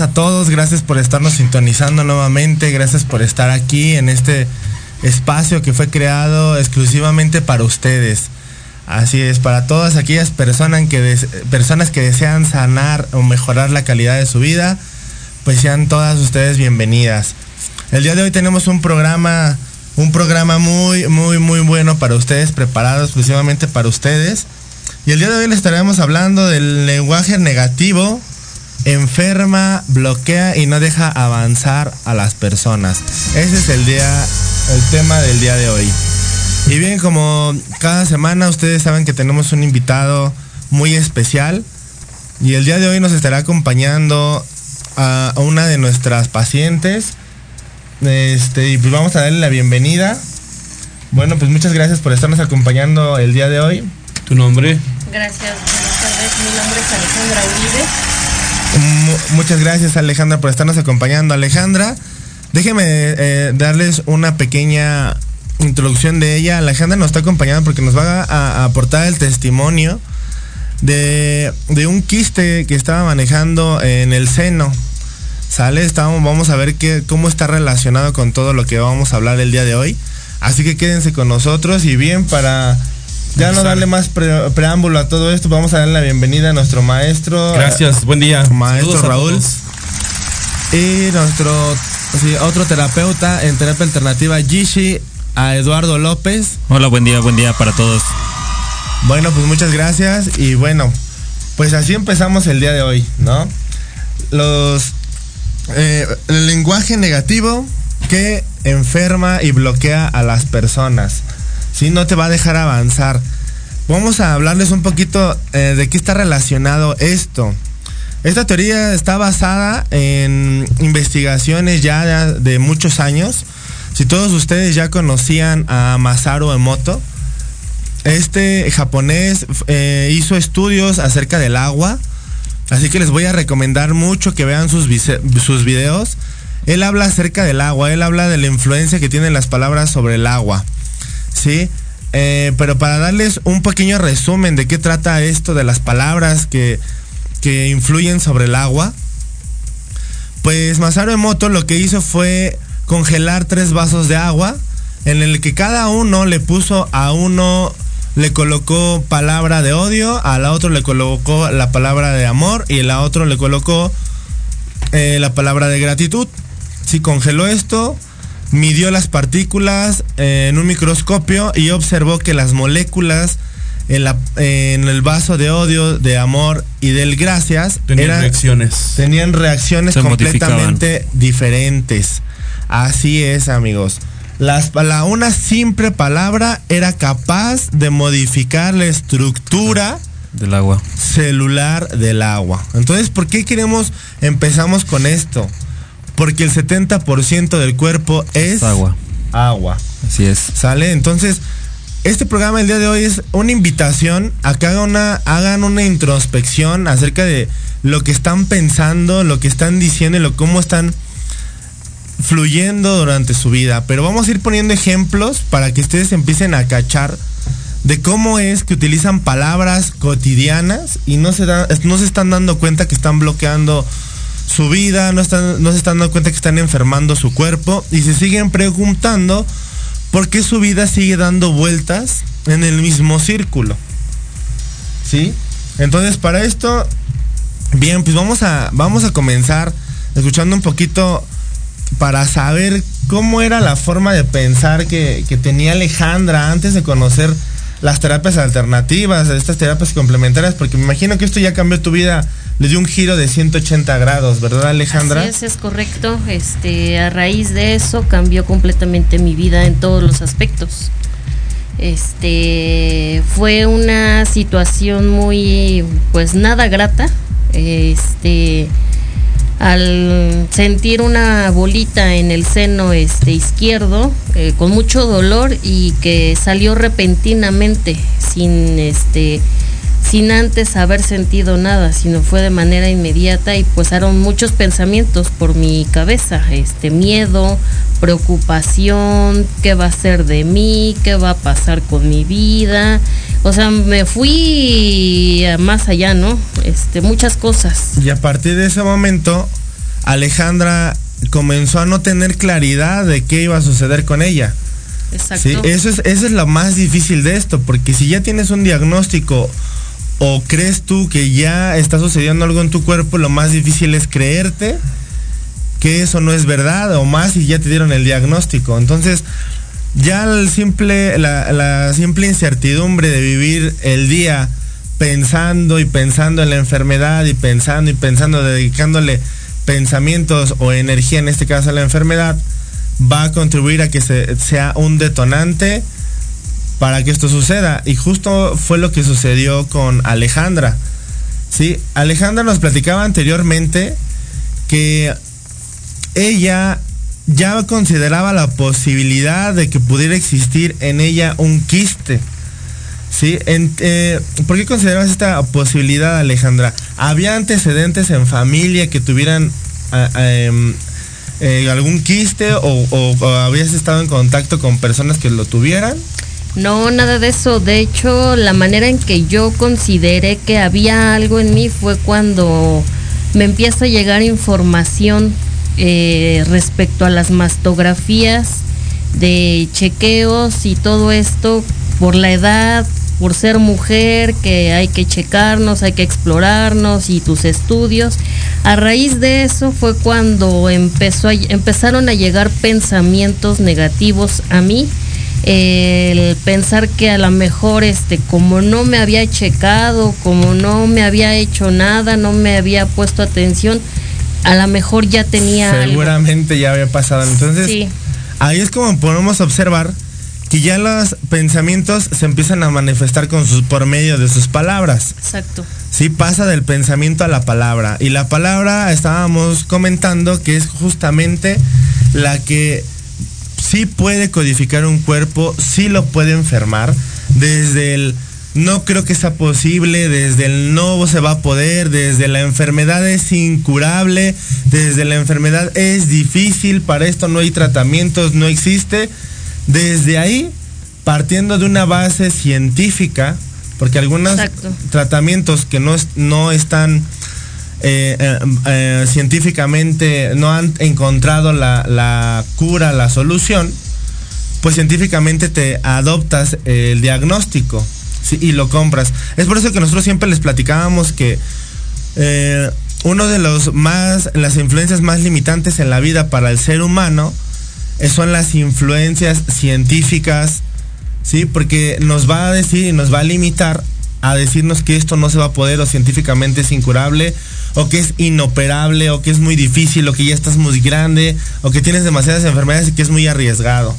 A todos. Gracias por estarnos sintonizando nuevamente. Gracias por estar aquí en este espacio que fue creado exclusivamente para ustedes. Así es, para todas aquellas personas que, personas que desean sanar o mejorar la calidad de su vida, pues sean todas ustedes bienvenidas. El día de hoy tenemos un programa, un programa muy, muy, muy bueno para ustedes, preparado exclusivamente para ustedes. Y el día de hoy les estaremos hablando del lenguaje negativo, enferma, bloquea y no deja avanzar a las personas. Ese es el día, el tema del día de hoy. Y bien, como cada semana ustedes saben que tenemos un invitado muy especial y el día de hoy nos estará acompañando a una de nuestras pacientes. Este, y pues vamos a darle la bienvenida. Bueno, pues muchas gracias por estarnos acompañando el día de hoy. ¿Tu nombre? Gracias, buenas tardes. Mi nombre es Alejandra Uribe. Muchas gracias Alejandra por estarnos acompañando. Alejandra, déjeme eh, darles una pequeña introducción de ella. Alejandra nos está acompañando porque nos va a, a aportar el testimonio de, de, un quiste que estaba manejando en el seno. ¿Sale? Estamos, vamos a ver qué, cómo está relacionado con todo lo que vamos a hablar el día de hoy. Así que quédense con nosotros y bien para ya no darle más pre preámbulo a todo esto, vamos a darle la bienvenida a nuestro maestro. Gracias, buen día. Maestro Raúl. Y nuestro sí, otro terapeuta en terapia alternativa, Gishi, a Eduardo López. Hola, buen día, buen día para todos. Bueno, pues muchas gracias y bueno, pues así empezamos el día de hoy, ¿no? Los eh, el lenguaje negativo que enferma y bloquea a las personas. ¿Sí? No te va a dejar avanzar. Vamos a hablarles un poquito eh, de qué está relacionado esto. Esta teoría está basada en investigaciones ya de muchos años. Si todos ustedes ya conocían a Masaru Emoto, este japonés eh, hizo estudios acerca del agua. Así que les voy a recomendar mucho que vean sus, sus videos. Él habla acerca del agua, él habla de la influencia que tienen las palabras sobre el agua. ¿Sí? Eh, pero para darles un pequeño resumen de qué trata esto de las palabras que, que influyen sobre el agua, pues Masaru Emoto lo que hizo fue congelar tres vasos de agua en el que cada uno le puso a uno le colocó palabra de odio, a la otro le colocó la palabra de amor y a la otro le colocó eh, la palabra de gratitud. Si congeló esto, midió las partículas eh, en un microscopio y observó que las moléculas en, la, en, el vaso de odio, de amor y del gracias tenían eran, reacciones. Tenían reacciones Se completamente diferentes. Así es, amigos. Las, la, una simple palabra era capaz de modificar la estructura del agua celular del agua. Entonces, ¿por qué queremos empezamos con esto? Porque el 70% del cuerpo es agua. Agua. Así es. ¿Sale? Entonces, este programa el día de hoy es una invitación a que hagan una, hagan una introspección acerca de lo que están pensando, lo que están diciendo y lo cómo están fluyendo durante su vida. Pero vamos a ir poniendo ejemplos para que ustedes empiecen a cachar de cómo es que utilizan palabras cotidianas y no se, da, no se están dando cuenta que están bloqueando su vida, no, están, no se están dando cuenta que están enfermando su cuerpo y se siguen preguntando por qué su vida sigue dando vueltas en el mismo círculo. ¿Sí? Entonces, para esto, bien, pues vamos a, vamos a comenzar escuchando un poquito para saber cómo era la forma de pensar que, que tenía Alejandra antes de conocer las terapias alternativas, estas terapias complementarias, porque me imagino que esto ya cambió tu vida, le dio un giro de 180 grados, ¿verdad Alejandra? Así es, es correcto. Este, a raíz de eso cambió completamente mi vida en todos los aspectos. Este, fue una situación muy, pues nada grata. Este, al sentir una bolita en el seno este izquierdo eh, con mucho dolor y que salió repentinamente sin este sin antes haber sentido nada, sino fue de manera inmediata y eran muchos pensamientos por mi cabeza, este miedo, preocupación, qué va a ser de mí, qué va a pasar con mi vida. O sea, me fui más allá, ¿no? Este, muchas cosas. Y a partir de ese momento, Alejandra comenzó a no tener claridad de qué iba a suceder con ella. Exacto. Sí, eso es, eso es lo más difícil de esto, porque si ya tienes un diagnóstico o crees tú que ya está sucediendo algo en tu cuerpo, lo más difícil es creerte que eso no es verdad o más y ya te dieron el diagnóstico. Entonces, ya simple, la, la simple incertidumbre de vivir el día pensando y pensando en la enfermedad y pensando y pensando, dedicándole pensamientos o energía, en este caso a la enfermedad, va a contribuir a que se, sea un detonante para que esto suceda. Y justo fue lo que sucedió con Alejandra. ¿sí? Alejandra nos platicaba anteriormente que ella ya consideraba la posibilidad de que pudiera existir en ella un quiste. ¿Sí? En, eh, ¿Por qué considerabas esta posibilidad, Alejandra? ¿Había antecedentes en familia que tuvieran eh, eh, algún quiste o, o, o, habías estado en contacto con personas que lo tuvieran? No, nada de eso. De hecho, la manera en que yo consideré que había algo en mí fue cuando me empieza a llegar información eh, respecto a las mastografías de chequeos y todo esto por la edad, por ser mujer, que hay que checarnos, hay que explorarnos y tus estudios. A raíz de eso fue cuando empezó a, empezaron a llegar pensamientos negativos a mí. El pensar que a lo mejor este como no me había checado, como no me había hecho nada, no me había puesto atención, a lo mejor ya tenía Seguramente algo. ya había pasado. Entonces, sí. ahí es como podemos observar que ya los pensamientos se empiezan a manifestar con sus, por medio de sus palabras. Exacto. Sí, pasa del pensamiento a la palabra. Y la palabra estábamos comentando que es justamente la que sí puede codificar un cuerpo, sí lo puede enfermar, desde el no creo que sea posible, desde el no se va a poder, desde la enfermedad es incurable, desde la enfermedad es difícil, para esto no hay tratamientos, no existe. Desde ahí, partiendo de una base científica, porque algunos Exacto. tratamientos que no, no están eh, eh, eh, científicamente, no han encontrado la, la, cura, la solución, pues científicamente te adoptas el diagnóstico y lo compras. Es por eso que nosotros siempre les platicábamos que eh, uno de los más, las influencias más limitantes en la vida para el ser humano son las influencias científicas, ¿sí? Porque nos va a decir y nos va a limitar a decirnos que esto no se va a poder o científicamente es incurable o que es inoperable o que es muy difícil o que ya estás muy grande o que tienes demasiadas enfermedades y que es muy arriesgado.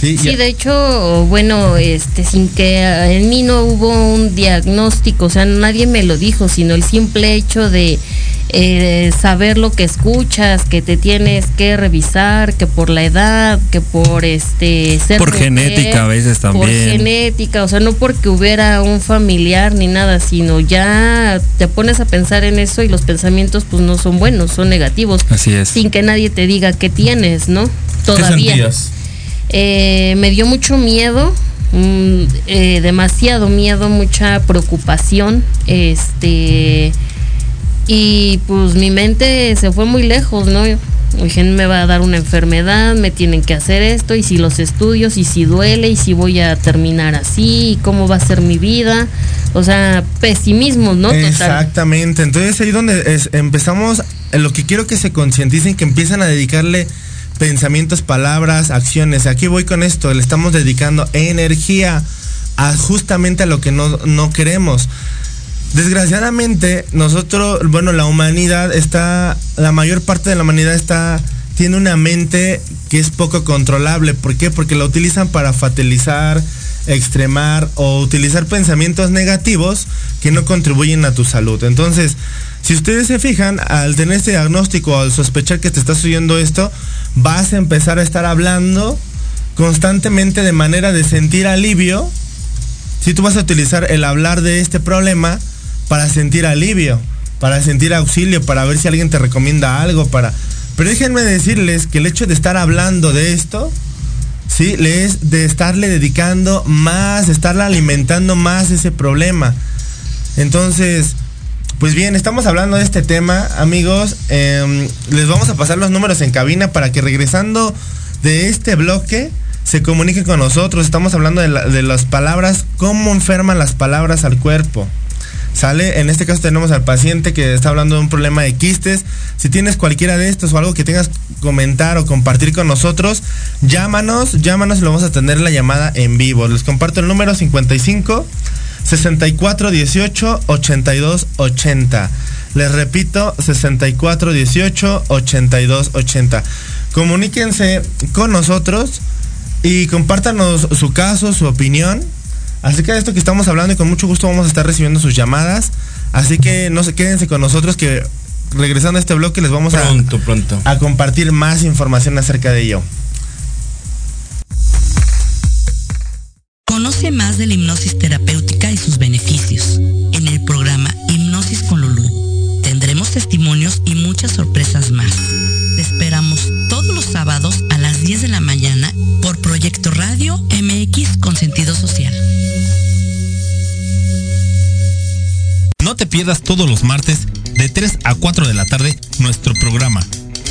Sí, sí, de hecho, bueno, este, sin que en mí no hubo un diagnóstico, o sea, nadie me lo dijo, sino el simple hecho de eh, saber lo que escuchas, que te tienes que revisar, que por la edad, que por este ser por mujer, genética a veces también. Por genética, o sea, no porque hubiera un familiar ni nada, sino ya te pones a pensar en eso y los pensamientos pues no son buenos, son negativos. Así es. Sin que nadie te diga qué tienes, ¿no? Todavía. ¿Qué sentías? Eh, me dio mucho miedo, mm, eh, demasiado miedo, mucha preocupación, este, y pues mi mente se fue muy lejos, ¿no? Dije, me va a dar una enfermedad, me tienen que hacer esto, y si los estudios, y si duele, y si voy a terminar así, y cómo va a ser mi vida. O sea, pesimismo, ¿no? Total. Exactamente. Entonces ahí donde es, empezamos, lo que quiero que se concienticen, que empiezan a dedicarle pensamientos, palabras, acciones. Aquí voy con esto, le estamos dedicando energía a justamente a lo que no, no queremos. Desgraciadamente, nosotros, bueno, la humanidad está, la mayor parte de la humanidad está, tiene una mente que es poco controlable. ¿Por qué? Porque la utilizan para fatalizar, extremar o utilizar pensamientos negativos que no contribuyen a tu salud. Entonces, si ustedes se fijan, al tener este diagnóstico, al sospechar que te está sucediendo esto, vas a empezar a estar hablando constantemente de manera de sentir alivio. Si tú vas a utilizar el hablar de este problema para sentir alivio, para sentir auxilio, para ver si alguien te recomienda algo, para... Pero déjenme decirles que el hecho de estar hablando de esto, ¿sí? Le es de estarle dedicando más, de estarle alimentando más ese problema. Entonces, pues bien, estamos hablando de este tema, amigos. Em, les vamos a pasar los números en cabina para que regresando de este bloque se comuniquen con nosotros. Estamos hablando de, las palabras, cómo enferman las palabras al cuerpo. ¿Sale? En este caso tenemos al paciente que está hablando de un problema de quistes. Si tienes cualquiera de estos o algo que tengas comentar o compartir con nosotros, llámanos, llámanos y lo vamos a tener la llamada en vivo. Les comparto el número 55 64 18 82 80. Les repito, 64 18 82 80. Comuníquense con nosotros y compártanos su caso, su opinión acerca de esto que estamos hablando y con mucho gusto vamos a estar recibiendo sus llamadas. Así que no se quédense con nosotros que regresando a este bloque les vamos pronto, a, pronto. a compartir más información acerca de ello. Conoce más de la hipnosis terapéutica testimonios y muchas sorpresas más. Te esperamos todos los sábados a las 10 de la mañana por Proyecto Radio MX con sentido social. No te pierdas todos los martes de 3 a 4 de la tarde nuestro programa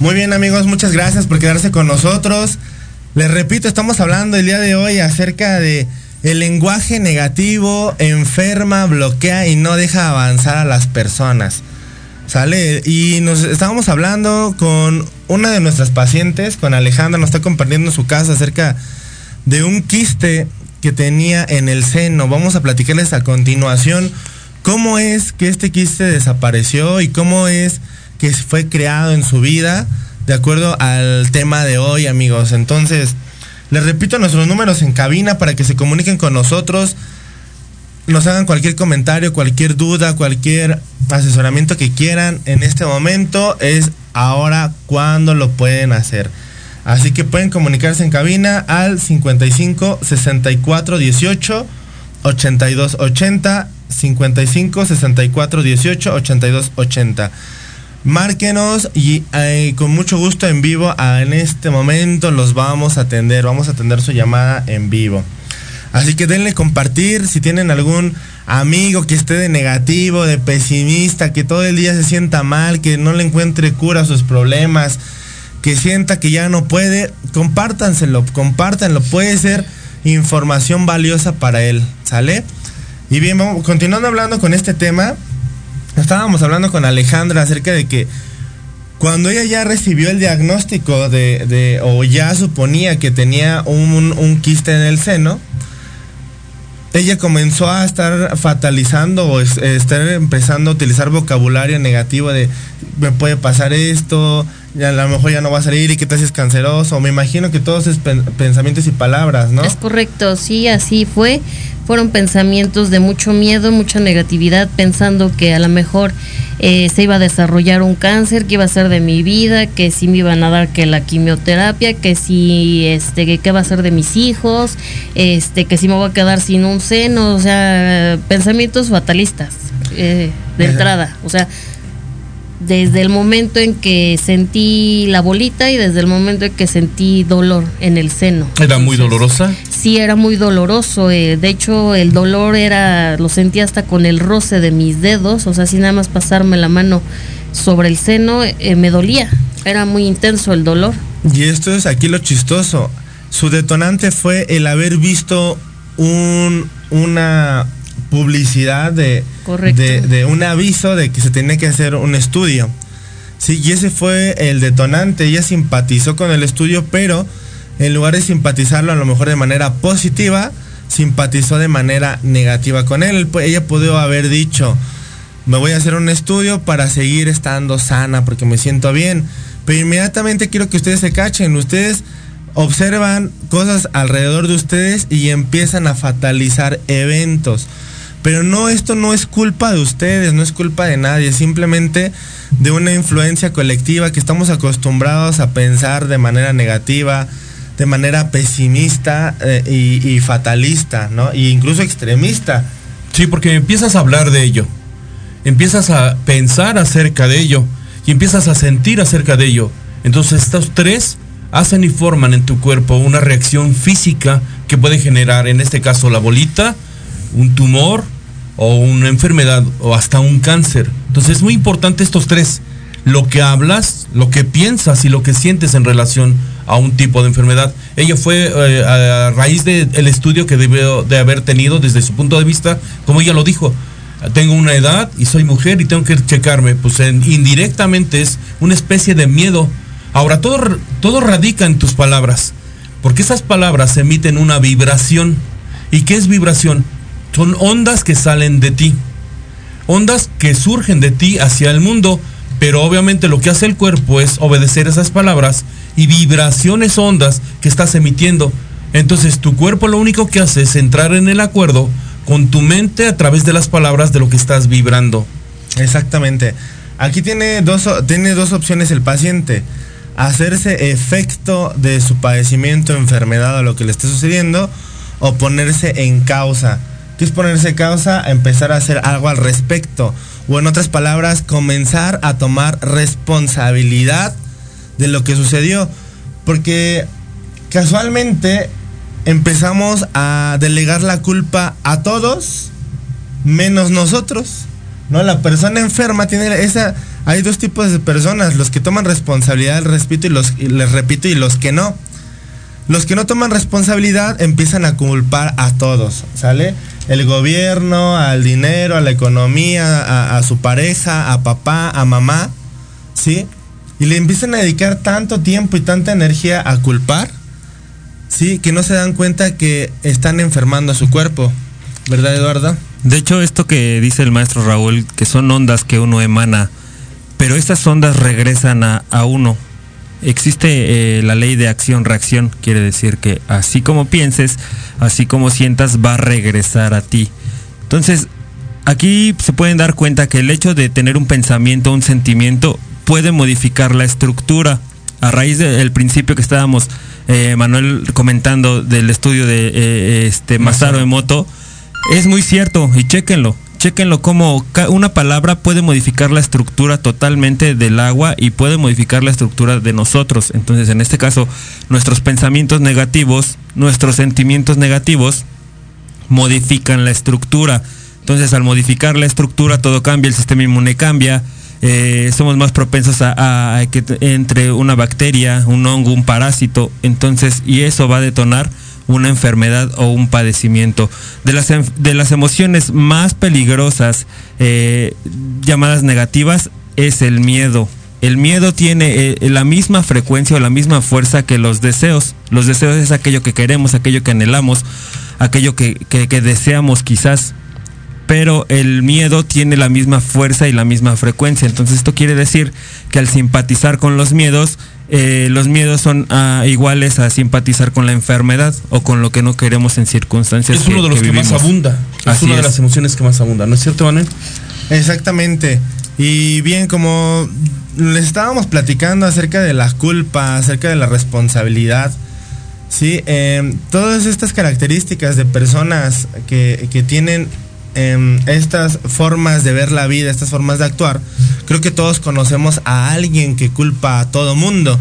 Muy bien amigos, muchas gracias por quedarse con nosotros. Les repito, estamos hablando el día de hoy acerca de el lenguaje negativo enferma, bloquea y no deja avanzar a las personas. ¿Sale? Y nos estábamos hablando con una de nuestras pacientes, con Alejandra, nos está compartiendo su caso acerca de un quiste que tenía en el seno. Vamos a platicarles a continuación cómo es que este quiste desapareció y cómo es que fue creado en su vida de acuerdo al tema de hoy, amigos. Entonces, les repito nuestros números en cabina para que se comuniquen con nosotros, nos hagan cualquier comentario, cualquier duda, cualquier asesoramiento que quieran en este momento. Es ahora cuando lo pueden hacer. Así que pueden comunicarse en cabina al 55 64 18 82 80 55 64 18 82 80. Márquenos y eh, con mucho gusto en vivo en este momento los vamos a atender, vamos a atender su llamada en vivo. Así que denle compartir si tienen algún amigo que esté de negativo, de pesimista, que todo el día se sienta mal, que no le encuentre cura a sus problemas, que sienta que ya no puede, compártanselo, compártanlo, puede ser información valiosa para él, ¿sale? Y bien, vamos, continuando hablando con este tema, estábamos hablando con Alejandra acerca de que cuando ella ya recibió el diagnóstico de, de o ya suponía que tenía un, un quiste en el seno, ella comenzó a estar fatalizando o es- estar empezando a utilizar vocabulario negativo de me puede pasar esto, ya a lo mejor ya no va a salir y que te haces canceroso. Me imagino que todos es pen- pensamientos y palabras, ¿no? Es correcto, sí, así fue. Fueron pensamientos de mucho miedo, mucha negatividad, pensando que a lo mejor eh, se iba a desarrollar un cáncer, que iba a ser de mi vida, que si me iban a dar que la quimioterapia, que si, este, que qué va a ser de mis hijos, este, que si me voy a quedar sin un seno, o sea, pensamientos fatalistas eh, de Ajá. entrada, o sea, desde el momento en que sentí la bolita y desde el momento en que sentí dolor en el seno. Era muy dolorosa. Sí, era muy doloroso. eh, de hecho, el dolor era, lo sentía hasta con el roce de mis dedos. O sea, sin nada más pasarme la mano sobre el seno, eh, me dolía. Era muy intenso el dolor. Y esto es aquí lo chistoso. Su detonante fue el haber visto un, una publicidad de, de, de un aviso de que se tenía que hacer un estudio. Sí, y ese fue el detonante. Ella simpatizó con el estudio, pero en lugar de simpatizarlo a lo mejor de manera positiva, simpatizó de manera negativa con él. Ella pudo haber dicho, me voy a hacer un estudio para seguir estando sana porque me siento bien. Pero inmediatamente quiero que ustedes se cachen. Ustedes observan cosas alrededor de ustedes y empiezan a fatalizar eventos. Pero no, esto no es culpa de ustedes, no es culpa de nadie, simplemente de una influencia colectiva que estamos acostumbrados a pensar de manera negativa, de manera pesimista eh, y, y fatalista, ¿no? E incluso extremista. Sí, porque empiezas a hablar de ello. Empiezas a pensar acerca de ello. Y empiezas a sentir acerca de ello. Entonces estos tres hacen y forman en tu cuerpo una reacción física que puede generar, en este caso, la bolita, un tumor o una enfermedad o hasta un cáncer. Entonces es muy importante estos tres. Lo que hablas, lo que piensas y lo que sientes en relación a un tipo de enfermedad. Ella fue eh, a raíz del estudio que debió de haber tenido desde su punto de vista, como ella lo dijo, tengo una edad y soy mujer y tengo que checarme, pues en- indirectamente es una especie de miedo. Ahora, todo, todo radica en tus palabras, porque esas palabras emiten una vibración. ¿Y qué es vibración? Son ondas que salen de ti, ondas que surgen de ti hacia el mundo, pero obviamente lo que hace el cuerpo es obedecer esas palabras y vibraciones ondas que estás emitiendo. Entonces tu cuerpo lo único que hace es entrar en el acuerdo con tu mente a través de las palabras de lo que estás vibrando. Exactamente. Aquí tiene dos, tiene dos opciones el paciente. Hacerse efecto de su padecimiento, enfermedad o lo que le esté sucediendo, o ponerse en causa. ¿Qué es ponerse en causa? Empezar a hacer algo al respecto. O en otras palabras, comenzar a tomar responsabilidad de lo que sucedió. Porque casualmente empezamos a delegar la culpa a todos menos nosotros. ¿No? La persona enferma tiene esa. Hay dos tipos de personas, los que toman responsabilidad, respeto y los les repito, y los que no. Los que no toman responsabilidad empiezan a culpar a todos, ¿sale? El gobierno, al dinero, a la economía, a, a su pareja, a papá, a mamá, ¿sí? Y le empiezan a dedicar tanto tiempo y tanta energía a culpar, ¿sí? Que no se dan cuenta que están enfermando a su cuerpo, ¿verdad, Eduardo? De hecho, esto que dice el maestro Raúl, que son ondas que uno emana, pero estas ondas regresan a, uno. Existe eh, la ley de acción-reacción, quiere decir que así como pienses, así como sientas, va a regresar a ti. Entonces, aquí se pueden dar cuenta que el hecho de tener un pensamiento, un sentimiento, puede modificar la estructura. A raíz del principio que estábamos, eh, Manuel, comentando del estudio de eh, este Masaru Emoto, es muy cierto y chéquenlo. Chéquenlo como ca- una palabra puede modificar la estructura totalmente del agua y puede modificar la estructura de nosotros. Entonces, en este caso, nuestros pensamientos negativos, nuestros sentimientos negativos, modifican la estructura. Entonces, al modificar la estructura, todo cambia, el sistema inmune cambia. Eh, somos más propensos a, que entre una bacteria, un hongo, un parásito. Entonces, y eso va a detonar una enfermedad o un padecimiento. De las, de las emociones más peligrosas, eh, llamadas negativas, es el miedo. El miedo tiene eh, la misma frecuencia o la misma fuerza que los deseos. Los deseos es aquello que queremos, aquello que anhelamos, aquello que, que- que deseamos quizás. Pero el miedo tiene la misma fuerza y la misma frecuencia. Entonces esto quiere decir que al simpatizar con los miedos, eh, los miedos son ah, iguales a simpatizar con la enfermedad o con lo que no queremos en circunstancias Es uno de los que, más abunda. Es Así una de es. las emociones que más abunda, ¿no es cierto, Manuel? Exactamente. Y bien, como les estábamos platicando acerca de la culpa, acerca de la responsabilidad, sí, Eh, todas estas características de personas que, que tienen em, estas formas de ver la vida, estas formas de actuar, creo que todos conocemos a alguien que culpa a todo mundo.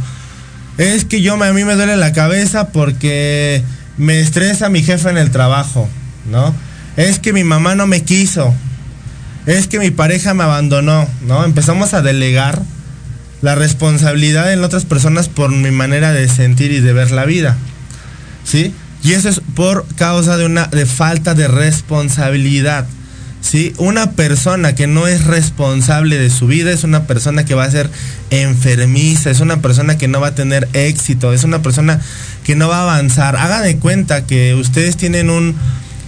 Es que yo a mí me duele la cabeza porque me estresa mi jefe en el trabajo, ¿no? Es que mi mamá no me quiso. Es que mi pareja me abandonó, ¿no? Empezamos a delegar la responsabilidad en otras personas por mi manera de sentir y de ver la vida. ¿Sí? Y eso es por causa de una de falta de responsabilidad. ¿Sí? Una persona que no es responsable de su vida es una persona que va a ser enfermiza, es una persona que no va a tener éxito, es una persona que no va a avanzar. Hagan de cuenta que ustedes tienen un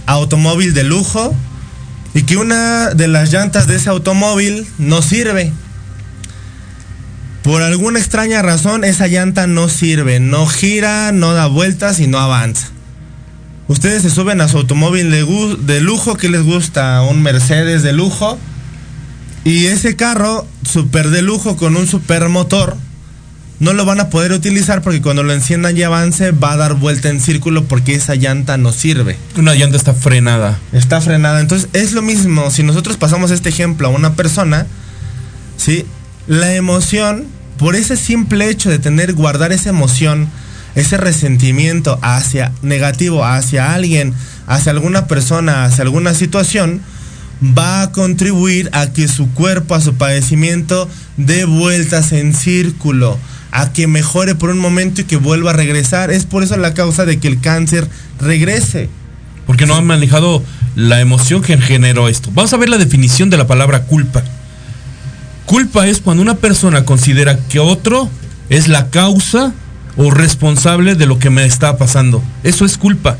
automóvil de lujo y que una de las llantas de ese automóvil no sirve. Por alguna extraña razón esa llanta no sirve, no gira, no da vueltas y no avanza. Ustedes se suben a su automóvil de, lujo, que les gusta? Un Mercedes de lujo. Y ese carro, super de lujo, con un super motor, no lo van a poder utilizar porque cuando lo enciendan y avance va a dar vuelta en círculo porque esa llanta no sirve. Una llanta está frenada. Está frenada. Entonces es lo mismo. Si nosotros pasamos este ejemplo a una persona, ¿sí? La emoción, por ese simple hecho de tener, guardar esa emoción, ese resentimiento hacia negativo, hacia alguien, hacia alguna persona, hacia alguna situación, va a contribuir a que su cuerpo, a su padecimiento, dé vueltas en círculo, a que mejore por un momento y que vuelva a regresar. Es por eso la causa de que el cáncer regrese. Porque no han manejado la emoción que generó esto. Vamos a ver la definición de la palabra culpa. Culpa es cuando una persona considera que otro es la causa o responsable de lo que me está pasando. Eso es culpa.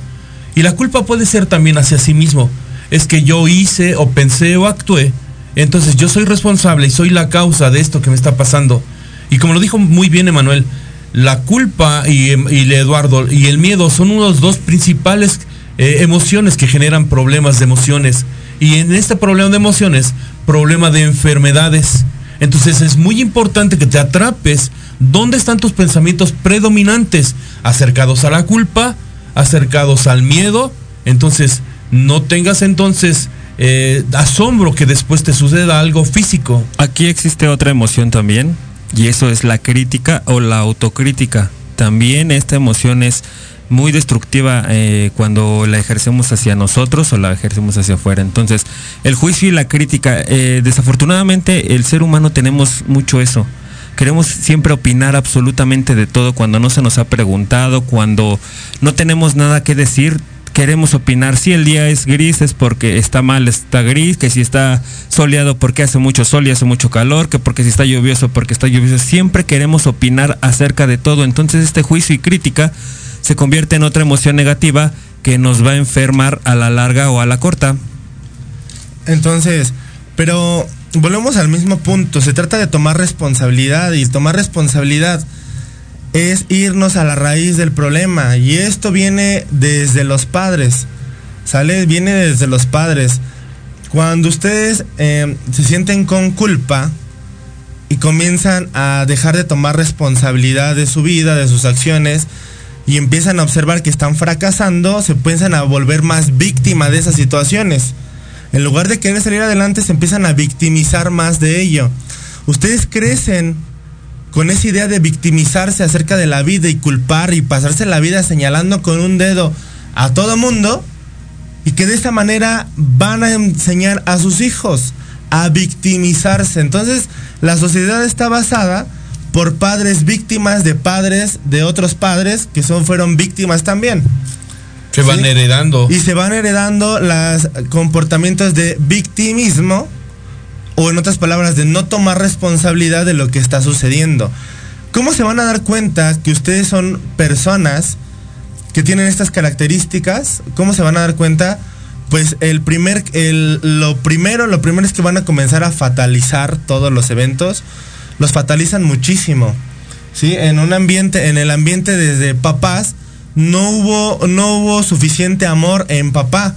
Y la culpa puede ser también hacia sí mismo. Es que yo hice o pensé o actué. Entonces yo soy responsable y soy la causa de esto que me está pasando. Y como lo dijo muy bien Emanuel, la culpa y, el Eduardo y el miedo son unos dos principales eh, emociones que generan problemas de emociones. Y en este problema de emociones, problema de enfermedades. Entonces es muy importante que te atrapes dónde están tus pensamientos predominantes, acercados a la culpa, acercados al miedo. Entonces no tengas entonces eh, asombro que después te suceda algo físico. Aquí existe otra emoción también, y eso es la crítica o la autocrítica. También esta emoción es muy destructiva eh, cuando la ejercemos hacia nosotros o la ejercemos hacia afuera. Entonces, el juicio y la crítica, eh, desafortunadamente el ser humano tenemos mucho eso. Queremos siempre opinar absolutamente de todo cuando no se nos ha preguntado, cuando no tenemos nada que decir, queremos opinar. Si el día es gris es porque está mal, está gris, que si está soleado porque hace mucho sol y hace mucho calor, que porque si está lluvioso porque está lluvioso. Siempre queremos opinar acerca de todo. Entonces este juicio y crítica se convierte en otra emoción negativa que nos va a enfermar a la larga o a la corta. Entonces, pero volvemos al mismo punto. Se trata de tomar responsabilidad y tomar responsabilidad es irnos a la raíz del problema. Y esto viene desde los padres. ¿Sale? Viene desde los padres. Cuando ustedes eh, se sienten con culpa, y comienzan a dejar de tomar responsabilidad de su vida, de sus acciones, y empiezan a observar que están fracasando, se empiezan a volver más víctima de esas situaciones. En lugar de querer salir adelante, se empiezan a victimizar más de ello. Ustedes crecen con esa idea de victimizarse acerca de la vida y culpar y pasarse la vida señalando con un dedo a todo mundo y que de esta manera van a enseñar a sus hijos a victimizarse. Entonces, la sociedad está basada por padres víctimas de padres de otros padres que son fueron víctimas también. Se van ¿Sí? heredando. Y se van heredando los comportamientos de victimismo o en otras palabras de no tomar responsabilidad de lo que está sucediendo. ¿Cómo se van a dar cuenta que ustedes son personas que tienen estas características? ¿Cómo se van a dar cuenta? Pues el primer, el, lo primero, lo primero es que van a comenzar a fatalizar todos los eventos. Los fatalizan muchísimo. ¿Sí? En un ambiente, en el ambiente desde papás, no hubo, no hubo suficiente amor en papá.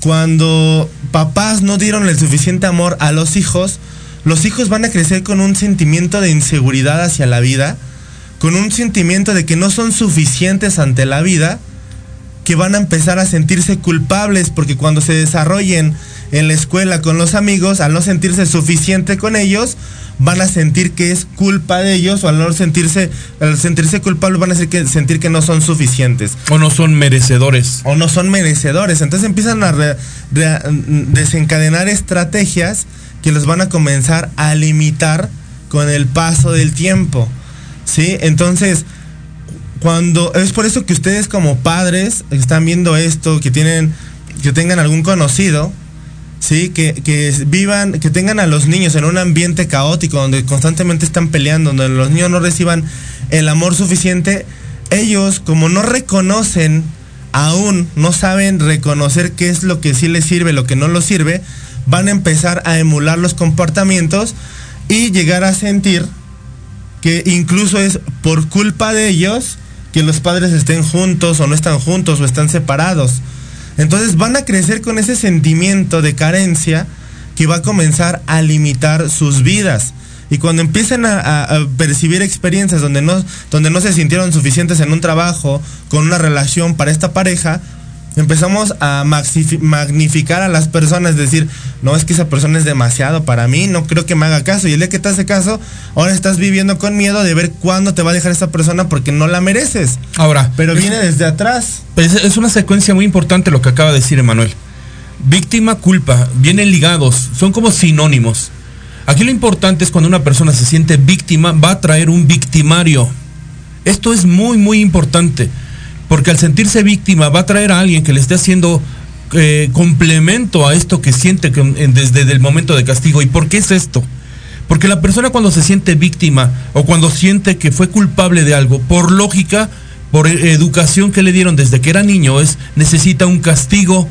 Cuando papás no dieron el suficiente amor a los hijos, los hijos van a crecer con un sentimiento de inseguridad hacia la vida, con un sentimiento de que no son suficientes ante la vida, que van a empezar a sentirse culpables porque cuando se desarrollen en la escuela con los amigos, al no sentirse suficiente con ellos, van a sentir que es culpa de ellos o al no sentirse, al sentirse culpables van a sentir que, sentir que no son suficientes. O no son merecedores. O no son merecedores. Entonces empiezan a re- re- desencadenar estrategias que los van a comenzar a limitar con el paso del tiempo. ¿Sí? Entonces, cuando es por eso que ustedes como padres están viendo esto, que tienen, que tengan algún conocido, sí, que, que vivan, que tengan a los niños en un ambiente caótico donde constantemente están peleando, donde los niños no reciban el amor suficiente, ellos como no reconocen aún, no saben reconocer qué es lo que sí les sirve, lo que no les sirve, van a empezar a emular los comportamientos y llegar a sentir que incluso es por culpa de ellos que los padres estén juntos o no están juntos o están separados. Entonces van a crecer con ese sentimiento de carencia que va a comenzar a limitar sus vidas. Y cuando a- a percibir experiencias donde no, donde no se sintieron suficientes en un trabajo, con una relación para esta pareja, empezamos a magnificar a las personas, decir, no es que esa persona es demasiado para mí, no creo que me haga caso. Y el día que te hace caso, ahora estás viviendo con miedo de ver cuándo te va a dejar esa persona porque no la mereces. Ahora. Pero viene desde atrás. Es, es una secuencia muy importante lo que acaba de decir Emanuel. Víctima, culpa, vienen ligados, son como sinónimos. Aquí lo importante es cuando una persona se siente víctima, va a traer un victimario. Esto es muy, muy importante, porque al sentirse víctima va a traer a alguien que le esté haciendo eh, complemento a esto que siente desde el momento de castigo. ¿Y por qué es esto? Porque la persona cuando se siente víctima o cuando siente que fue culpable de algo, por lógica, por eh, educación que le dieron desde que era niño, es necesita un castigo.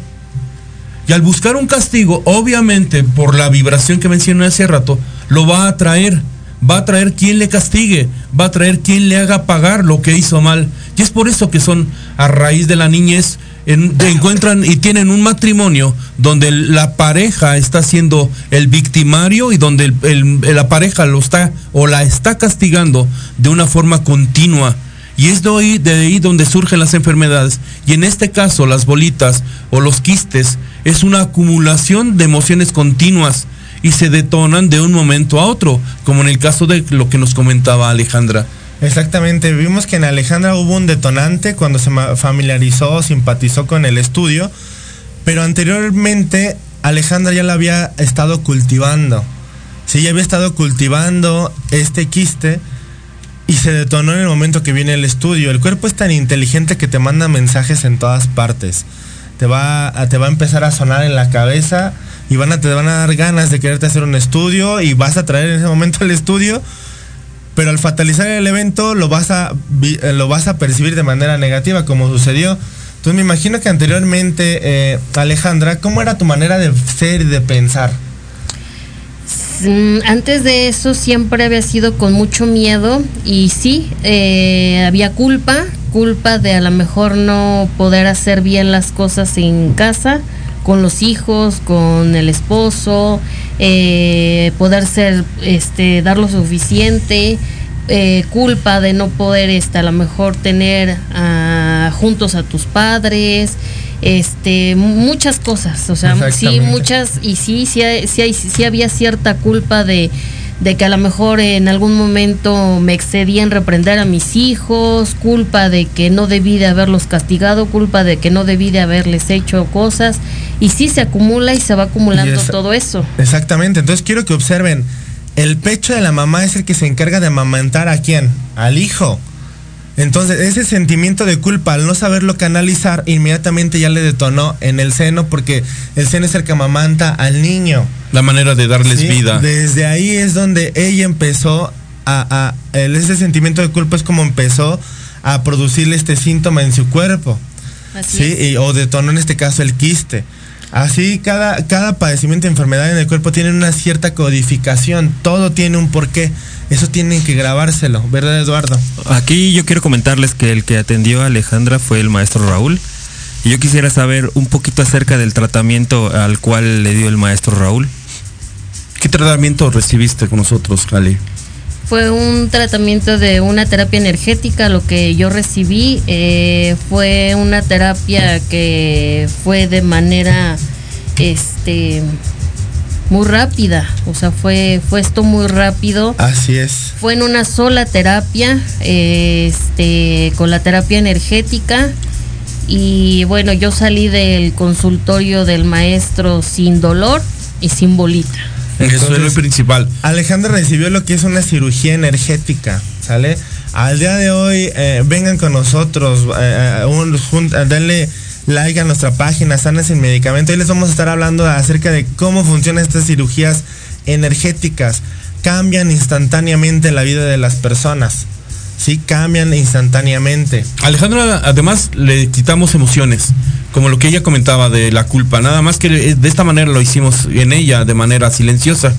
Y al buscar un castigo, obviamente, por la vibración que mencioné hace rato, lo va a traer. Va a traer quien le castigue, va a traer quien le haga pagar lo que hizo mal. Y es por eso que son, a raíz de la niñez, en- encuentran y tienen un matrimonio donde la pareja está siendo el victimario y donde la pareja lo está o la está castigando de una forma continua. Y es de ahí donde surgen las enfermedades. Y en este caso, las bolitas o los quistes es una acumulación de emociones continuas y se detonan de un momento a otro, como en el caso de lo que nos comentaba Alejandra. Exactamente, vimos que en Alejandra hubo un detonante cuando se familiarizó, simpatizó con el estudio, pero anteriormente Alejandra ya la había estado cultivando. Sí, ya había estado cultivando este quiste y se detonó en el momento que viene el estudio. El cuerpo es tan inteligente que te manda mensajes en todas partes. Te va a, te va a empezar a sonar en la cabeza y van a, te van a dar ganas de quererte hacer un estudio y vas a traer en ese momento el estudio pero al fatalizar el evento lo vas a eh, lo vas a percibir de manera negativa como sucedió. Entonces me imagino que anteriormente eh, Alejandra cómo era tu manera de ser y de pensar Mm, Antes de eso siempre había sido con mucho miedo y sí, eh, había culpa, culpa de a lo mejor no poder hacer bien las cosas en casa, con los hijos, con el esposo, eh, poder ser, este, dar lo suficiente, eh, culpa de no poder, este, a lo mejor tener ah, juntos a tus padres, este, muchas cosas, o sea, sí, muchas, y sí, sí, sí, sí había cierta culpa de, de que a lo mejor en algún momento me excedí en reprender a mis hijos, culpa de que no debí de haberlos castigado, culpa de que no debí de haberles hecho cosas, y sí se acumula y se va acumulando es- todo eso. Exactamente, entonces quiero que observen, el pecho de la mamá es el que se encarga de amamantar a quién, al hijo. Entonces, ese sentimiento de culpa al no saberlo canalizar, inmediatamente ya le detonó en el seno, porque el seno es el que amamanta al niño. La manera de darles Sí, vida. Desde ahí es donde ella empezó a, a- ese sentimiento de culpa es como empezó a producirle este síntoma en su cuerpo. Así sí, y- o detonó en este caso el quiste. Así cada, cada padecimiento de enfermedad en el cuerpo tiene una cierta codificación, todo tiene un porqué. Eso tienen que grabárselo, ¿verdad Eduardo? Aquí yo quiero comentarles que el que atendió a Alejandra fue el maestro Raúl. Y yo quisiera saber un poquito acerca del tratamiento al cual le dio el maestro Raúl. ¿Qué tratamiento recibiste con nosotros, Cali? Fue un tratamiento de una terapia energética, lo que yo recibí eh, fue una terapia que fue de manera este muy rápida, o sea, fue, fue esto muy rápido. Así es. Fue en una sola terapia, este, con la terapia energética. Y bueno, yo salí del consultorio del maestro sin dolor y sin bolita. Eso es lo principal. Alejandra recibió lo que es una cirugía energética, ¿sale? Al día de hoy, eh, vengan con nosotros, eh, eh, un- jun- eh, denle like a nuestra página, Sanas sin Medicamento. Hoy les vamos a estar hablando acerca de cómo funcionan estas cirugías energéticas. Cambian instantáneamente la vida de las personas. Sí, cambian instantáneamente. Alejandra, además le quitamos emociones, como lo que ella comentaba de la culpa, nada más que de esta manera lo hicimos en ella, de manera silenciosa.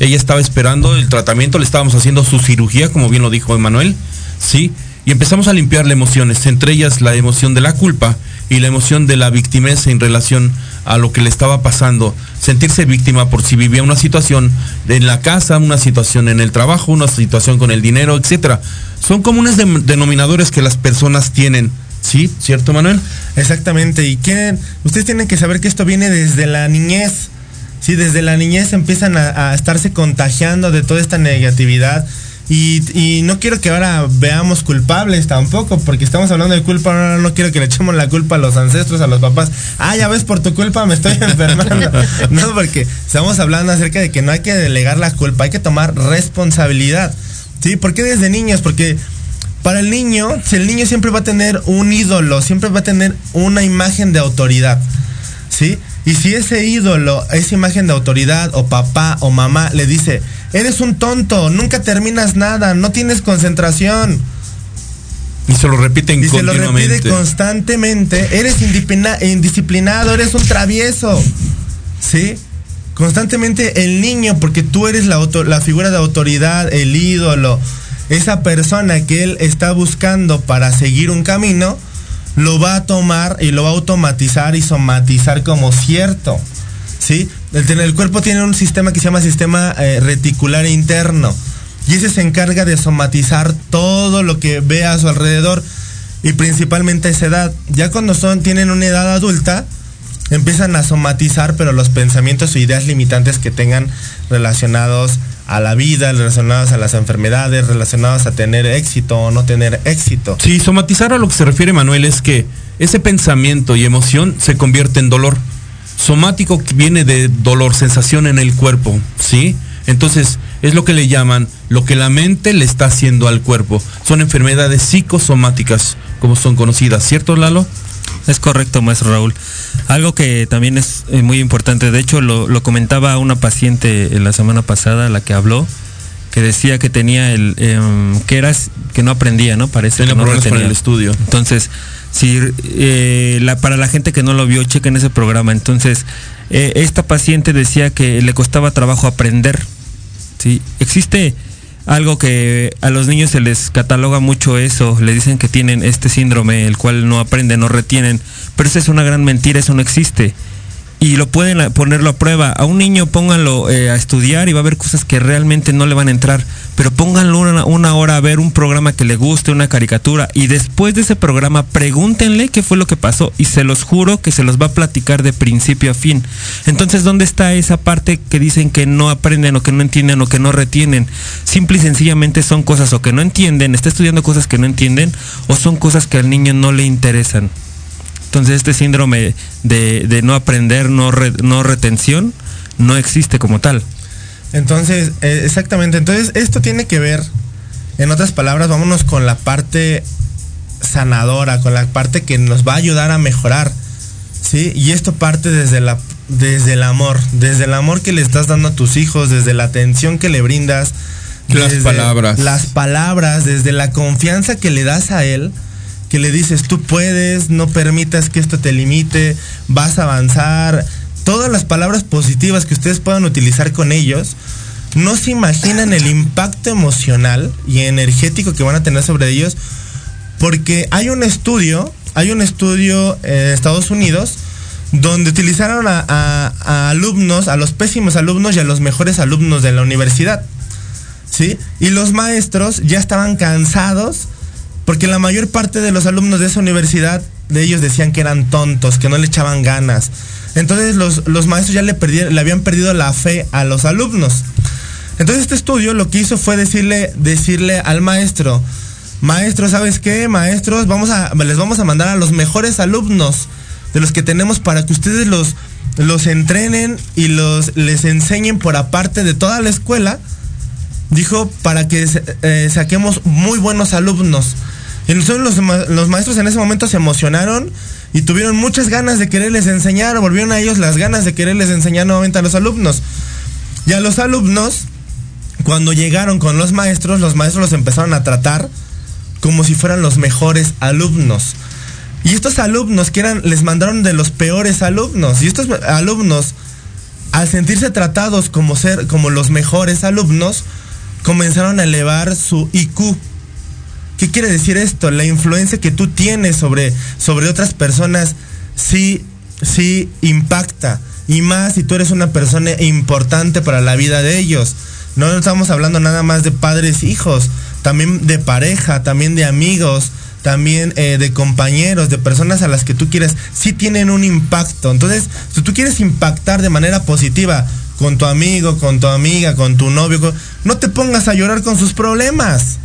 Ella estaba esperando el tratamiento, le estábamos haciendo su cirugía, como bien lo dijo Emanuel, ¿sí? Y empezamos a limpiarle emociones, entre ellas la emoción de la culpa y la emoción de la victimez en relación a lo que le estaba pasando, sentirse víctima por si vivía una situación en la casa, una situación en el trabajo, una situación con el dinero, etcétera. Son comunes denominadores que las personas tienen, ¿sí? ¿Cierto, Manuel? Exactamente, y quieren, ustedes tienen que saber que esto viene desde la niñez. Sí, desde la niñez empiezan a, a estarse contagiando de toda esta negatividad. Y, no quiero que ahora veamos culpables tampoco, porque estamos hablando de culpa, ahora no quiero que le echemos la culpa a los ancestros, a los papás. Ah, ya ves, por tu culpa me estoy enfermando. No, porque estamos hablando acerca de que no hay que delegar la culpa, hay que tomar responsabilidad. ¿Sí? ¿Por qué desde niños? Porque para el niño, si el niño siempre va a tener un ídolo, siempre va a tener una imagen de autoridad. ¿Sí? Y si ese ídolo, esa imagen de autoridad, o papá o mamá, le dice, eres un tonto, nunca terminas nada, no tienes concentración. Y se lo repiten Y se lo continuamente. repite constantemente, eres indisciplina- indisciplinado, eres un travieso. ¿Sí? Constantemente el niño, porque tú eres la, la figura de autoridad, el ídolo, esa persona que él está buscando para seguir un camino, lo va a tomar y lo va a automatizar y somatizar como cierto. ¿Sí? El, el cuerpo tiene un sistema que se llama sistema eh, reticular interno. Y ese se encarga de somatizar todo lo que ve a su alrededor. Y principalmente a esa edad. Ya cuando son, tienen una edad adulta, empiezan a somatizar, pero los pensamientos o ideas limitantes que tengan relacionados a la vida, relacionados a las enfermedades, relacionados a tener éxito o no tener éxito. Sí, somatizar a lo que se refiere Manuel es que ese pensamiento y emoción se convierte en dolor. Somático viene de dolor, sensación en el cuerpo, ¿sí? Entonces, es lo que le llaman lo que la mente le está haciendo al cuerpo. Son enfermedades psicosomáticas, como son conocidas, ¿cierto, Lalo? Es correcto, maestro Raúl. Algo que también es eh, muy importante, de hecho lo, lo comentaba una paciente en la semana pasada, la que habló, que decía que tenía el, em, que era, que no aprendía, ¿no? Parece Tenía que no problemas el estudio. Entonces, si eh, la, para la gente que no lo vio, chequen ese programa. Entonces, eh, esta paciente decía que le costaba trabajo aprender. ¿sí? Existe algo que a los niños se les cataloga mucho eso, le dicen que tienen este síndrome, el cual no aprenden, no retienen, pero esa es una gran mentira, eso no existe. y lo pueden ponerlo a prueba. A un niño pónganlo eh, a estudiar y va a haber cosas que realmente no le van a entrar, pero pónganlo una, hora a ver un programa que le guste, una caricatura, y después de ese programa pregúntenle qué fue lo que pasó y se los juro que se los va a platicar de principio a fin. Entonces, ¿dónde está esa parte que dicen que no aprenden o que no entienden o que no retienen? Simple y sencillamente son cosas o que no entienden, está estudiando cosas que no entienden o son cosas que al niño no le interesan. Entonces este síndrome de, no aprender, no, re- no retención, no existe como tal. Entonces, eh, exactamente. Entonces, esto tiene que ver, en otras palabras, vámonos con la parte sanadora, con la parte que nos va a ayudar a mejorar. ¿Sí? Y esto parte desde la desde el amor, desde el amor que le estás dando a tus hijos, desde la atención que le brindas, Las desde palabras. Las palabras, desde la confianza que le das a él, que le dices, tú puedes, no permitas que esto te limite, vas a avanzar. Todas las palabras positivas que ustedes puedan utilizar con ellos, no se imaginan el impacto emocional y energético que van a tener sobre ellos, porque hay un estudio, hay un estudio en Estados Unidos, donde utilizaron a, a- alumnos, a los pésimos alumnos y a los mejores alumnos de la universidad. ¿Sí? Y los maestros ya estaban cansados porque la mayor parte de los alumnos de esa universidad, de ellos decían que eran tontos, que no le echaban ganas. Entonces los, los maestros ya le, le habían perdido la fe a los alumnos. Entonces este estudio lo que hizo fue decirle, decirle al maestro, maestro, ¿sabes qué? Maestros, vamos a, les vamos a mandar a los mejores alumnos de los que tenemos para que ustedes los, los entrenen y los, les enseñen por aparte de toda la escuela dijo para que eh, saquemos muy buenos alumnos. Y entonces los, los maestros en ese momento se emocionaron y tuvieron muchas ganas de quererles enseñar, volvieron a ellos las ganas de quererles enseñar nuevamente a los alumnos. Y a los alumnos, cuando llegaron con los maestros, los maestros los empezaron a tratar como si fueran los mejores alumnos. Y estos alumnos que eran, les mandaron de los peores alumnos. Y estos alumnos, al sentirse tratados como ser, como los mejores alumnos, comenzaron a elevar su IQ. ¿Qué quiere decir esto? La influencia que tú tienes sobre, sobre otras personas sí, sí impacta. Y más si tú eres una persona importante para la vida de ellos. No estamos hablando nada más de padres, hijos, también de pareja, también de amigos, también eh, de compañeros, de personas a las que tú quieres, sí tienen un impacto. Entonces, si tú quieres impactar de manera positiva con tu amigo, con tu amiga, con tu novio, no te pongas a llorar con sus problemas.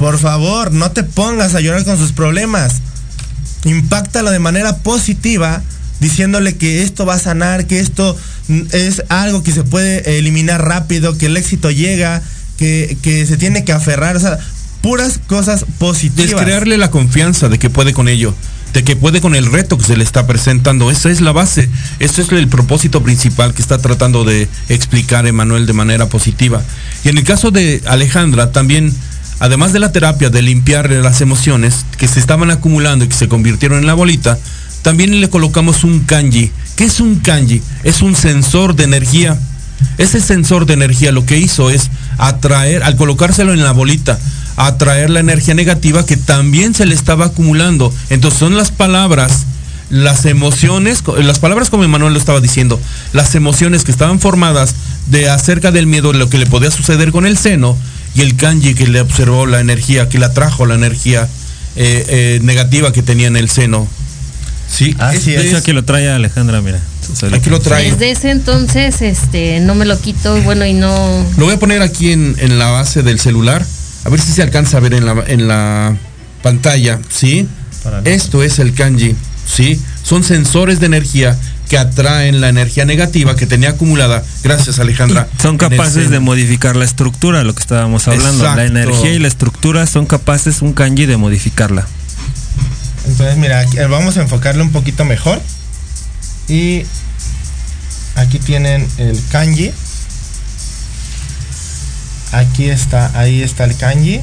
Por favor, no te pongas a llorar con sus problemas. Impáctalo de manera positiva, diciéndole que esto va a sanar, que esto es algo que se puede eliminar rápido, que el éxito llega, que, que se tiene que aferrar. O sea, puras cosas positivas. Es crearle la confianza de que puede con ello, de que puede con el reto que se le está presentando. Esa es la base, eso es el propósito principal que está tratando de explicar Emanuel de manera positiva. Y en el caso de Alejandra también, además de la terapia de limpiarle las emociones que se estaban acumulando y que se convirtieron en la bolita, también le colocamos un kanji. ¿Qué es un kanji? Es un sensor de energía. Ese sensor de energía lo que hizo es atraer, al colocárselo en la bolita, atraer la energía negativa que también se le estaba acumulando. Entonces son las palabras, las emociones, las palabras como Emanuel lo estaba diciendo, las emociones que estaban formadas de acerca del miedo, lo que le podía suceder con el seno, y el kanji que le observó la energía, que le atrajo la energía eh, eh, negativa que tenía en el seno. Sí, Así De hecho, aquí lo trae Alejandra, mira. Aquí lo trae. Desde ese entonces, este, no me lo quito, bueno, y no. Lo voy a poner aquí en, en la base del celular. A ver si se alcanza a ver en la, en la pantalla. ¿Sí? Esto es el kanji. ¿Sí? Son sensores de energía que atraen la energía negativa que tenía acumulada. Gracias, Alejandra. Son capaces de modificar la estructura, lo que estábamos hablando. La energía y la estructura son capaces, un kanji, de modificarla. Entonces, mira, aquí, eh, vamos a enfocarle un poquito mejor. Y aquí tienen el kanji. Aquí está, ahí está el kanji.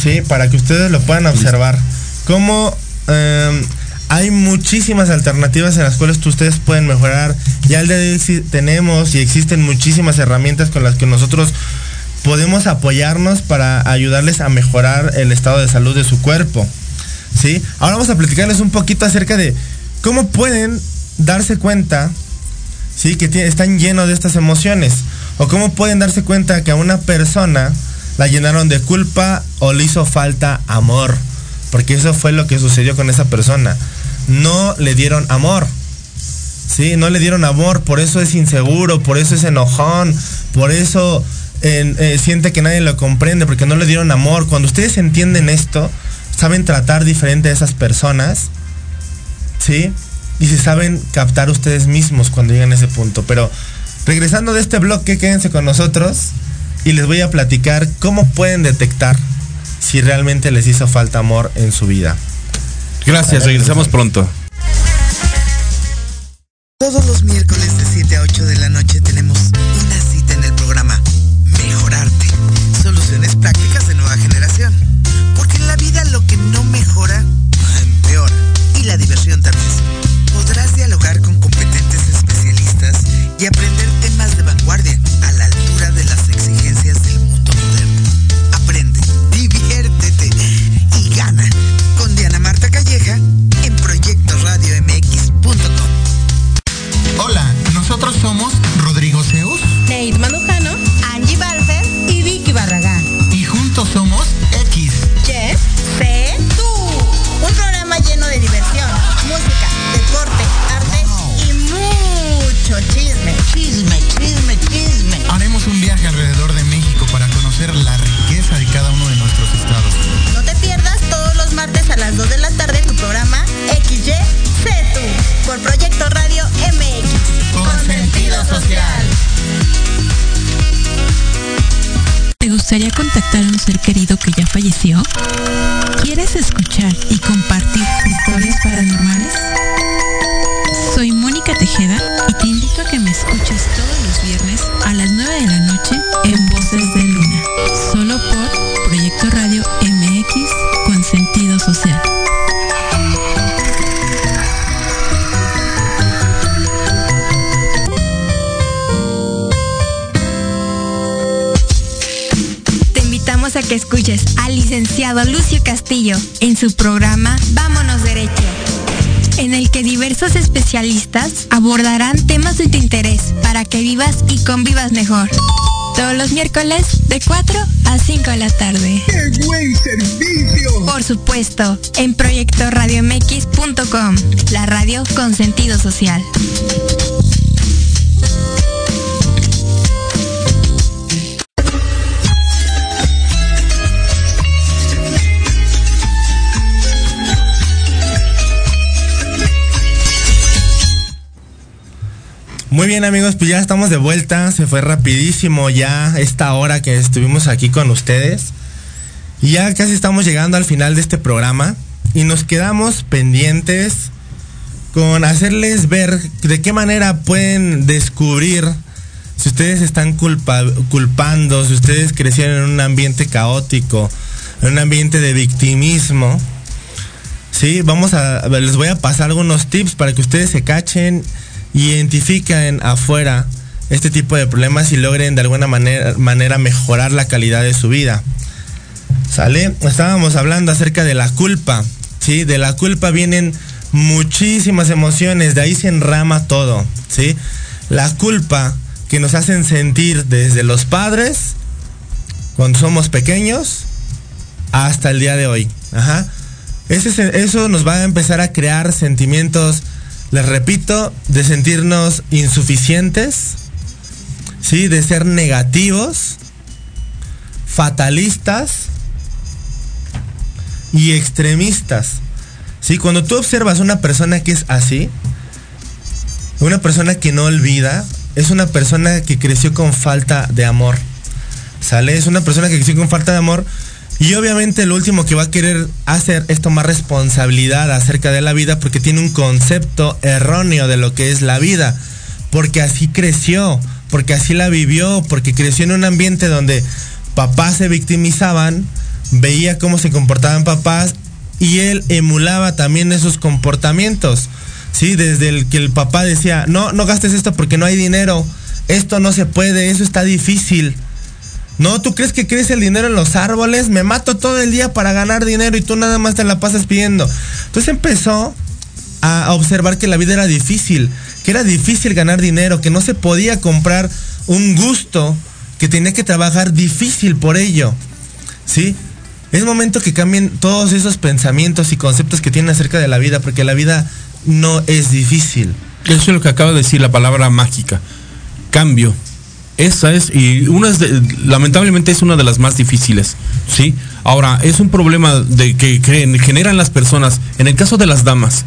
Sí, para que ustedes lo puedan observar. Cómo em, hay muchísimas alternativas en las cuales ustedes pueden mejorar. Ya el día tenemos y existen muchísimas herramientas con las que nosotros podemos apoyarnos para ayudarles a mejorar el estado de salud de su cuerpo. ¿Sí? Ahora vamos a platicarles un poquito acerca de ¿cómo pueden darse cuenta, sí, que están llenos de estas emociones? ¿O cómo pueden darse cuenta que a una persona la llenaron de culpa o le hizo falta amor? Porque eso fue lo que sucedió con esa persona. No le dieron amor. Sí, no le dieron amor, por eso es inseguro, por eso es enojón, por eso eh, siente que nadie lo comprende, porque no le dieron amor. Cuando ustedes entienden esto, saben tratar diferente a esas personas, ¿sí? Y se saben captar ustedes mismos cuando llegan a ese punto. Pero regresando de este bloque, quédense con nosotros y les voy a platicar cómo pueden detectar si realmente les hizo falta amor en su vida. Gracias, regresamos pronto. Diversos especialistas abordarán temas de tu interés para que vivas y convivas mejor. Todos los miércoles de 4 a 5 de la tarde. ¡Qué buen servicio! Por supuesto, en proyectoradiomx.com, la radio con sentido social. Muy bien amigos, pues ya estamos de vuelta, se fue rapidísimo ya esta hora que estuvimos aquí con ustedes. Y ya casi estamos llegando al final de este programa y nos quedamos pendientes con hacerles ver de qué manera pueden descubrir si ustedes están culpa- culpando, si ustedes crecieron en un ambiente caótico, en un ambiente de victimismo. Sí, vamos a, les voy a pasar algunos tips para que ustedes se cachen y identifiquen afuera este tipo de problemas y logren de alguna manera, mejorar la calidad de su vida. ¿Sale? Estábamos hablando acerca de la culpa. ¿Sí? De la culpa vienen muchísimas emociones, de ahí se enrama todo. ¿Sí? La culpa que nos hacen sentir desde los padres, cuando somos pequeños, hasta el día de hoy. Ajá. Ese se- eso nos va a empezar a crear sentimientos, les repito, de sentirnos insuficientes, ¿sí? de ser negativos, fatalistas y extremistas. ¿sí? Cuando tú observas una persona que es así, una persona que no olvida, es una persona que creció con falta de amor. ¿Sale? Es una persona que creció con falta de amor. Y obviamente lo último que va a querer hacer es tomar responsabilidad acerca de la vida porque tiene un concepto erróneo de lo que es la vida. Porque así creció, porque así la vivió, porque creció en un ambiente donde papás se victimizaban, veía cómo se comportaban papás y él emulaba también esos comportamientos. Sí, desde el que el papá decía, no, no gastes esto porque no hay dinero, esto no se puede, eso está difícil. No, ¿tú crees que crece el dinero en los árboles? Me mato todo el día para ganar dinero y tú nada más te la pasas pidiendo. Entonces empezó a observar que la vida era difícil, que era difícil ganar dinero, que no se podía comprar un gusto, que tenía que trabajar difícil por ello. ¿Sí? Es momento que cambien todos esos pensamientos y conceptos que tienen acerca de la vida, porque la vida no es difícil. Eso es lo que acaba de decir la palabra mágica. Cambio. Esa es, y una lamentablemente es una de las más difíciles, ¿sí? Ahora, es un problema de que creen- generan las personas, en el caso de las damas,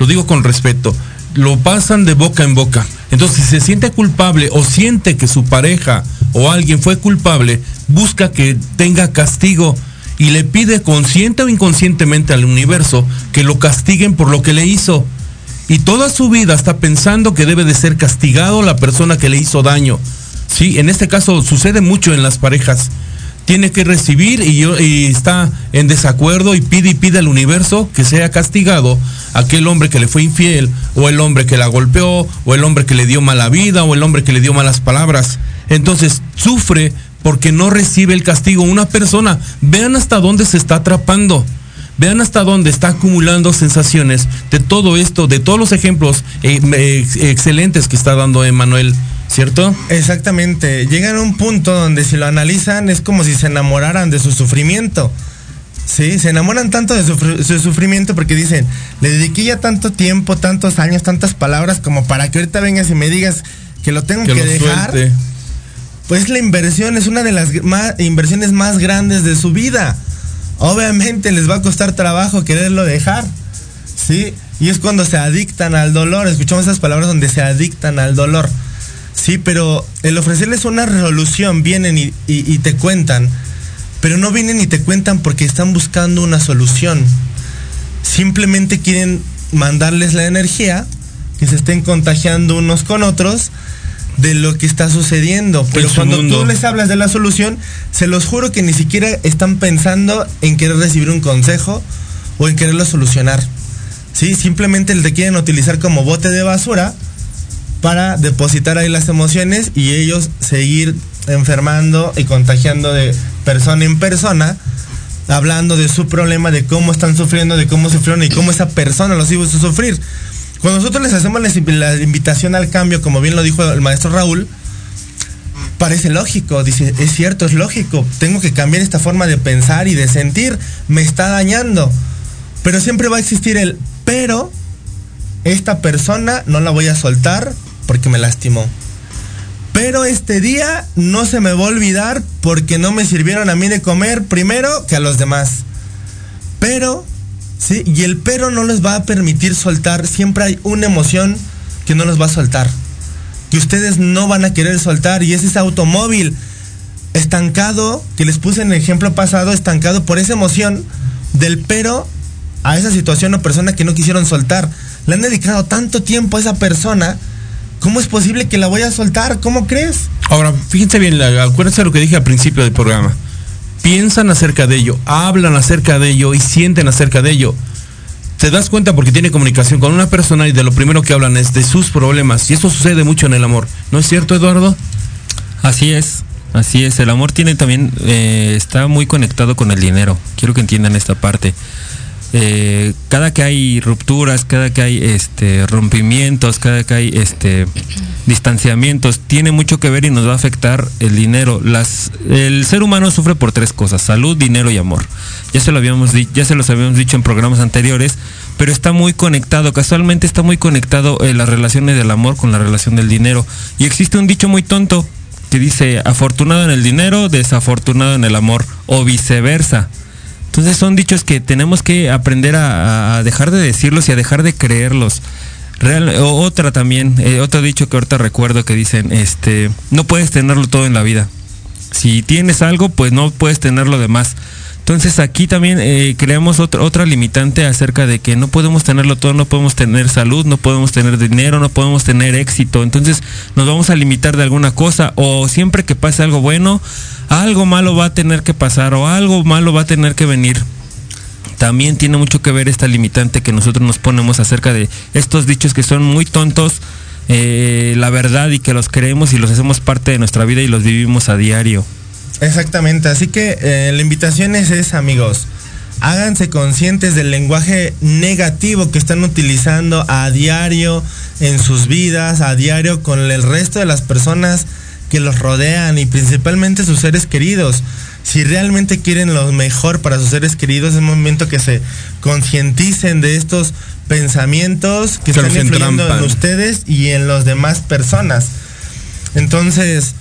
lo digo con respeto, lo pasan de boca en boca. Entonces, si se siente culpable o siente que su pareja o alguien fue culpable, busca que tenga castigo y le pide consciente o inconscientemente al universo que lo castiguen por lo que le hizo. Y toda su vida está pensando que debe de ser castigado la persona que le hizo daño. Sí, en este caso sucede mucho en las parejas. Tiene que recibir y, y está en desacuerdo y pide y pide al universo que sea castigado aquel hombre que le fue infiel, o el hombre que la golpeó, o el hombre que le dio mala vida, o el hombre que le dio malas palabras. Entonces sufre porque no recibe el castigo. Una persona, vean hasta dónde se está atrapando. Vean hasta dónde está acumulando sensaciones de todo esto, de todos los ejemplos eh, excelentes que está dando Emanuel, ¿cierto? Exactamente. Llegan a un punto donde si lo analizan es como si se enamoraran de su sufrimiento. Sí, se enamoran tanto de su, sufrimiento porque dicen, le dediqué ya tanto tiempo, tantos años, tantas palabras como para que ahorita vengas y me digas que lo tengo que, Que lo dejar. suelte. Pues la inversión es una de las más- inversiones más grandes de su vida. Obviamente les va a costar trabajo quererlo dejar. ¿Sí? Y es cuando se adictan al dolor. Escuchamos esas palabras donde se adictan al dolor. Sí, pero el ofrecerles una resolución, vienen y, y- y te cuentan. Pero no vienen y te cuentan porque están buscando una solución. Simplemente quieren mandarles la energía, que se estén contagiando unos con otros de lo que está sucediendo. Pero cuando tú les hablas de la solución, se los juro que ni siquiera están pensando en querer recibir un consejo o en quererlo solucionar. Sí, simplemente te quieren utilizar como bote de basura para depositar ahí las emociones y ellos seguir enfermando y contagiando de persona en persona, hablando de su problema, de cómo están sufriendo, de cómo sufrieron y cómo esa persona los hizo sufrir. Cuando nosotros les hacemos la invitación al cambio, como bien lo dijo el maestro Raúl, parece lógico, dice, es cierto, es lógico, tengo que cambiar esta forma de pensar y de sentir, me está dañando. Pero siempre va a existir el pero esta persona no la voy a soltar porque me lastimó. Pero este día no se me va a olvidar porque no me sirvieron a mí de comer primero que a los demás. Pero, sí, y el pero no les va a permitir soltar. Siempre hay una emoción que no los va a soltar. Que ustedes no van a querer soltar. Y es ese automóvil estancado, que les puse en el ejemplo pasado, estancado por esa emoción del pero a esa situación o persona que no quisieron soltar. Le han dedicado tanto tiempo a esa persona. ¿Cómo es posible que la voy a soltar? ¿Cómo crees? Ahora, fíjense bien, acuérdense de lo que dije al principio del programa. Piensan acerca de ello, hablan acerca de ello y sienten acerca de ello. Te das cuenta porque tiene comunicación con una persona y de lo primero que hablan es de sus problemas. Y eso sucede mucho en el amor. ¿No es cierto, Eduardo? Así es, así es. El amor tiene también, eh, está muy conectado con el dinero. Quiero que entiendan esta parte. Eh, cada que hay rupturas, cada que hay este rompimientos, cada que hay este distanciamientos, tiene mucho que ver y nos va a afectar el dinero. Las, el ser humano sufre por tres cosas: salud, dinero y amor. Ya se lo habíamos ya se los habíamos dicho en programas anteriores, pero está muy conectado. Casualmente está muy conectado eh, las relaciones del amor con la relación del dinero. Y existe un dicho muy tonto que dice afortunado en el dinero, desafortunado en el amor, o viceversa. Entonces son dichos que tenemos que aprender a, dejar de decirlos y a dejar de creerlos. Otra también, eh, otro dicho que ahorita recuerdo que dicen, este, no puedes tenerlo todo en la vida. Si tienes algo, pues no puedes tener lo demás. Entonces aquí también eh, creamos otra, limitante acerca de que no podemos tenerlo todo, no podemos tener salud, no podemos tener dinero, no podemos tener éxito. Entonces nos vamos a limitar de alguna cosa o siempre que pase algo bueno, algo malo va a tener que pasar o algo malo va a tener que venir. También tiene mucho que ver esta limitante que nosotros nos ponemos acerca de estos dichos que son muy tontos, eh, la verdad y que los creemos y los hacemos parte de nuestra vida y los vivimos a diario. Exactamente, así que eh, la invitación es esa, amigos. háganse conscientes del lenguaje negativo que están utilizando a diario en sus vidas, a diario con el resto de las personas que los rodean y principalmente sus seres queridos. Si realmente quieren lo mejor para sus seres queridos, es momento que se concienticen de estos pensamientos que, Que están influyendo en ustedes y en las demás personas. Entonces,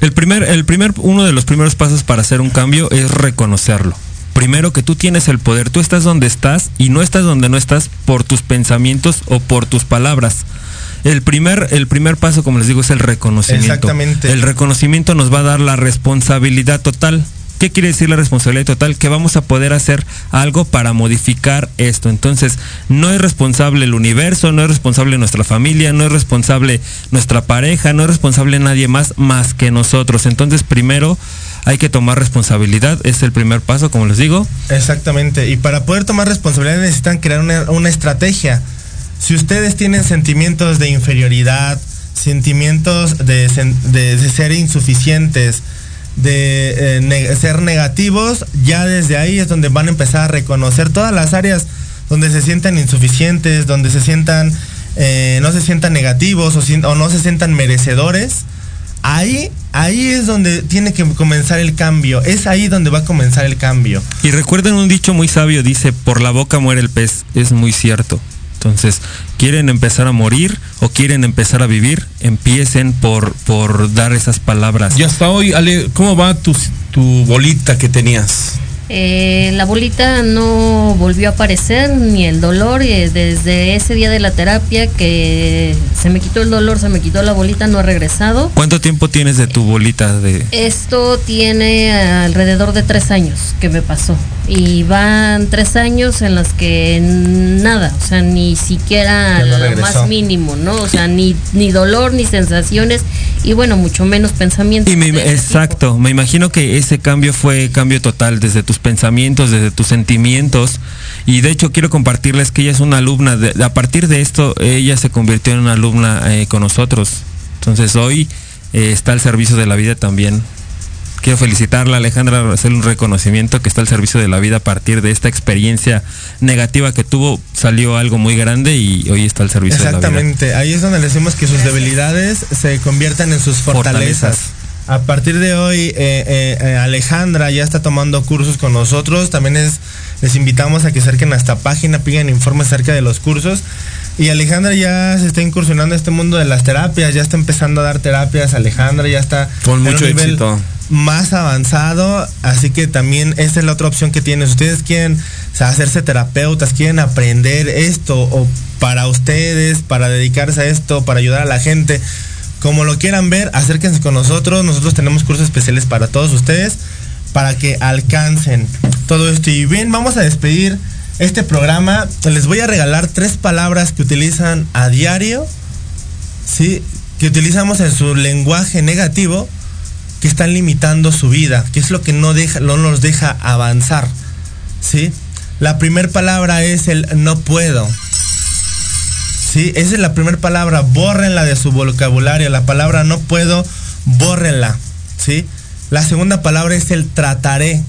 El primer, el primer, uno de los primeros pasos para hacer un cambio es reconocerlo. Primero que tú tienes el poder, tú estás donde estás y no estás donde no estás por tus pensamientos o por tus palabras. El primer, el primer paso, como les digo, es el reconocimiento. Exactamente. El reconocimiento nos va a dar la responsabilidad total. ¿Qué quiere decir la responsabilidad total? Que vamos a poder hacer algo para modificar esto. Entonces, no es responsable el universo, no es responsable nuestra familia, no es responsable nuestra pareja, no es responsable nadie más más que nosotros. Entonces, primero hay que tomar responsabilidad, es el primer paso, como les digo. Exactamente. Y para poder tomar responsabilidad necesitan crear una, una estrategia. Si ustedes tienen sentimientos de inferioridad, sentimientos de, de- de ser insuficientes, de eh, ser negativos, ya desde ahí es donde van a empezar a reconocer todas las áreas donde se sientan insuficientes, donde se sientan, eh, no se sientan negativos o, o no se sientan merecedores. Ahí, ahí es donde tiene que comenzar el cambio. Es ahí donde va a comenzar el cambio. Y recuerden un dicho muy sabio, dice, por la boca muere el pez. Es muy cierto. Entonces, ¿quieren empezar a morir o quieren empezar a vivir? Empiecen por, por dar esas palabras. Y hasta hoy, Ale, ¿cómo va tu, tu bolita que tenías? Eh, la bolita no volvió a aparecer, ni el dolor, y desde ese día de la terapia que se me quitó el dolor, se me quitó la bolita, no ha regresado. ¿Cuánto tiempo tienes de tu bolita de... Esto tiene alrededor de tres años que me pasó. Y van tres años en las que nada, o sea, ni siquiera no lo más mínimo, ¿no? O sea, ni, ni dolor, ni sensaciones, y bueno, mucho menos pensamientos. Y me- ese exacto, me imagino que ese cambio fue cambio total desde tus pensamientos, desde tus sentimientos. Y de hecho quiero compartirles que ella es una alumna. de- a partir de esto, ella se convirtió en una alumna eh, con nosotros. Entonces hoy eh, está al servicio de la vida también. Quiero felicitarla, Alejandra, hacerle un reconocimiento que está al servicio de la vida a partir de esta experiencia negativa que tuvo. Salió algo muy grande y hoy está al servicio de la vida. Exactamente, ahí es donde le decimos que sus debilidades se conviertan en sus fortalezas. Fortalezas. A partir de hoy, eh, eh, eh, Alejandra ya está tomando cursos con nosotros. También es, les invitamos a que acerquen a esta página, pidan informes acerca de los cursos. Y Alejandra ya se está incursionando en este mundo de las terapias, ya está empezando a dar terapias. Alejandra ya está Con mucho nivel éxito. Más avanzado, así que también esa es la otra opción que tienen. Si ustedes quieren hacerse terapeutas, quieren aprender esto o para ustedes, para dedicarse a esto, para ayudar a la gente, como lo quieran ver, acérquense con nosotros. Nosotros tenemos cursos especiales para todos ustedes para que alcancen todo esto. Y bien, vamos a despedir este programa. Les voy a regalar tres palabras que utilizan a diario, ¿sí? Que utilizamos en su lenguaje negativo que están limitando su vida, que es lo que no, deja, no nos deja avanzar. ¿sí? La primera palabra es el no puedo. ¿sí? Esa es la primera palabra, bórrenla de su vocabulario. La palabra no puedo, bórrenla. ¿sí? La segunda palabra es el trataré.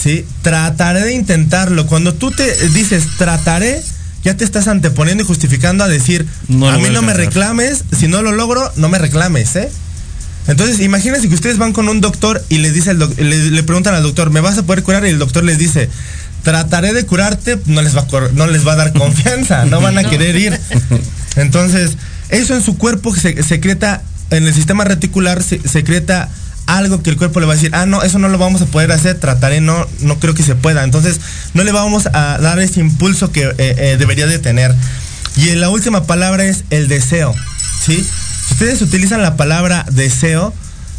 ¿sí? Trataré de intentarlo. Cuando tú te dices trataré, ya te estás anteponiendo y justificando a decir, No a mí a no me alcanzar". reclames, si no lo logro, no me reclames, ¿eh? Entonces, imagínense que ustedes van con un doctor y le dice el doc- le, le preguntan al doctor, ¿me vas a poder curar? Y el doctor les dice, trataré de curarte, no les va a, no les va a dar confianza, no van a querer ir. Entonces, eso en su cuerpo se secreta, en el sistema reticular se secreta algo que el cuerpo le va a decir, ah, no, eso no lo vamos a poder hacer, trataré, no, no creo que se pueda. Entonces, no le vamos a dar ese impulso que eh, eh, debería de tener. Y la última palabra es el deseo, ¿sí? Ustedes utilizan la palabra deseo,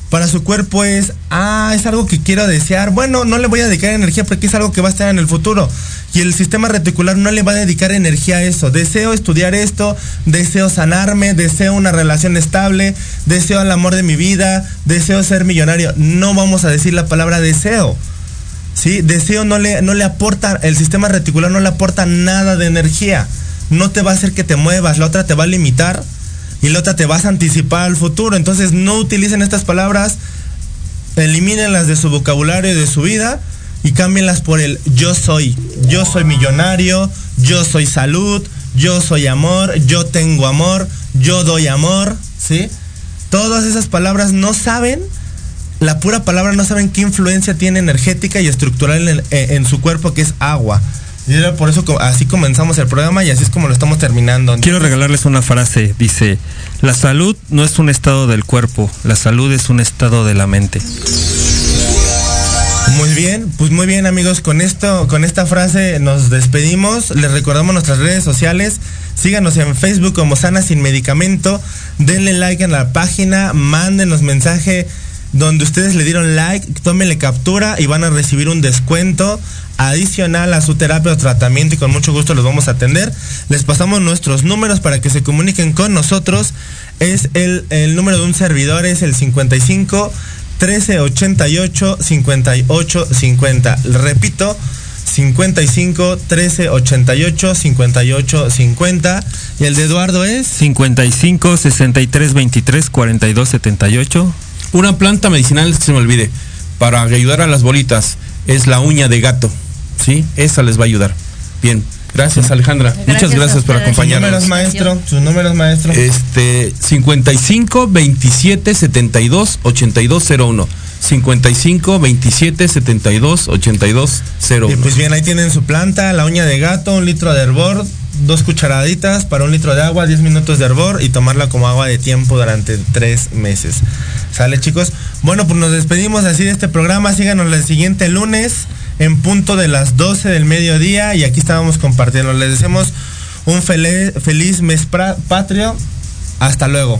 para su cuerpo es, ah, es algo que quiero desear. Bueno, no le voy a dedicar energía porque es algo que va a estar en el futuro. Y el sistema reticular no le va a dedicar energía a eso. Deseo estudiar esto, deseo sanarme, deseo una relación estable, deseo el amor de mi vida, deseo ser millonario. No vamos a decir la palabra deseo. ¿Sí? Deseo no le, no le aporta, el sistema reticular no le aporta nada de energía. No te va a hacer que te muevas, la otra te va a limitar y la otra te vas a anticipar al futuro. Entonces no utilicen estas palabras, elimínenlas de su vocabulario y de su vida y cámbienlas por el yo soy. Yo soy millonario, yo soy salud, yo soy amor, yo tengo amor, yo doy amor, ¿sí? Todas esas palabras no saben, la pura palabra no saben qué influencia tiene energética y estructural en, en su cuerpo que es agua. Y era por eso así comenzamos el programa y así es como lo estamos terminando. Quiero regalarles una frase. Dice, la salud no es un estado del cuerpo, la salud es un estado de la mente. Muy bien, pues muy bien amigos, con esto, con esta frase nos despedimos. Les recordamos nuestras redes sociales. Síganos en Facebook como Sana Sin Medicamento. Denle like en la página, mándenos mensaje donde ustedes le dieron like, tómenle captura y van a recibir un descuento adicional a su terapia o tratamiento y con mucho gusto los vamos a atender. Les pasamos nuestros números para que se comuniquen con nosotros. Es el, el número de un servidor, es el 55 1388 5850. Repito, 55 1388 5850. Y el de Eduardo es 55 63 23 42 78. Una planta medicinal, que se me olvide, para ayudar a las bolitas, es la uña de gato. ¿Sí? Esa les va a ayudar. Bien. Gracias, Alejandra. Muchas gracias por Sus acompañarnos. números, maestro. Sus números, maestro. Este, 55 27 72 8201. 55 27 72 8201. Y pues bien, ahí tienen su planta, la uña de gato, un litro de hervor, dos cucharaditas para un litro de agua, 10 minutos de hervor y tomarla como agua de tiempo durante tres meses. ¿Sale chicos? Bueno, pues nos despedimos así de este programa. Síganos el siguiente lunes en punto de las 12 del mediodía y aquí estábamos compartiendo. Les deseamos un feliz, feliz mes patrio. Hasta luego.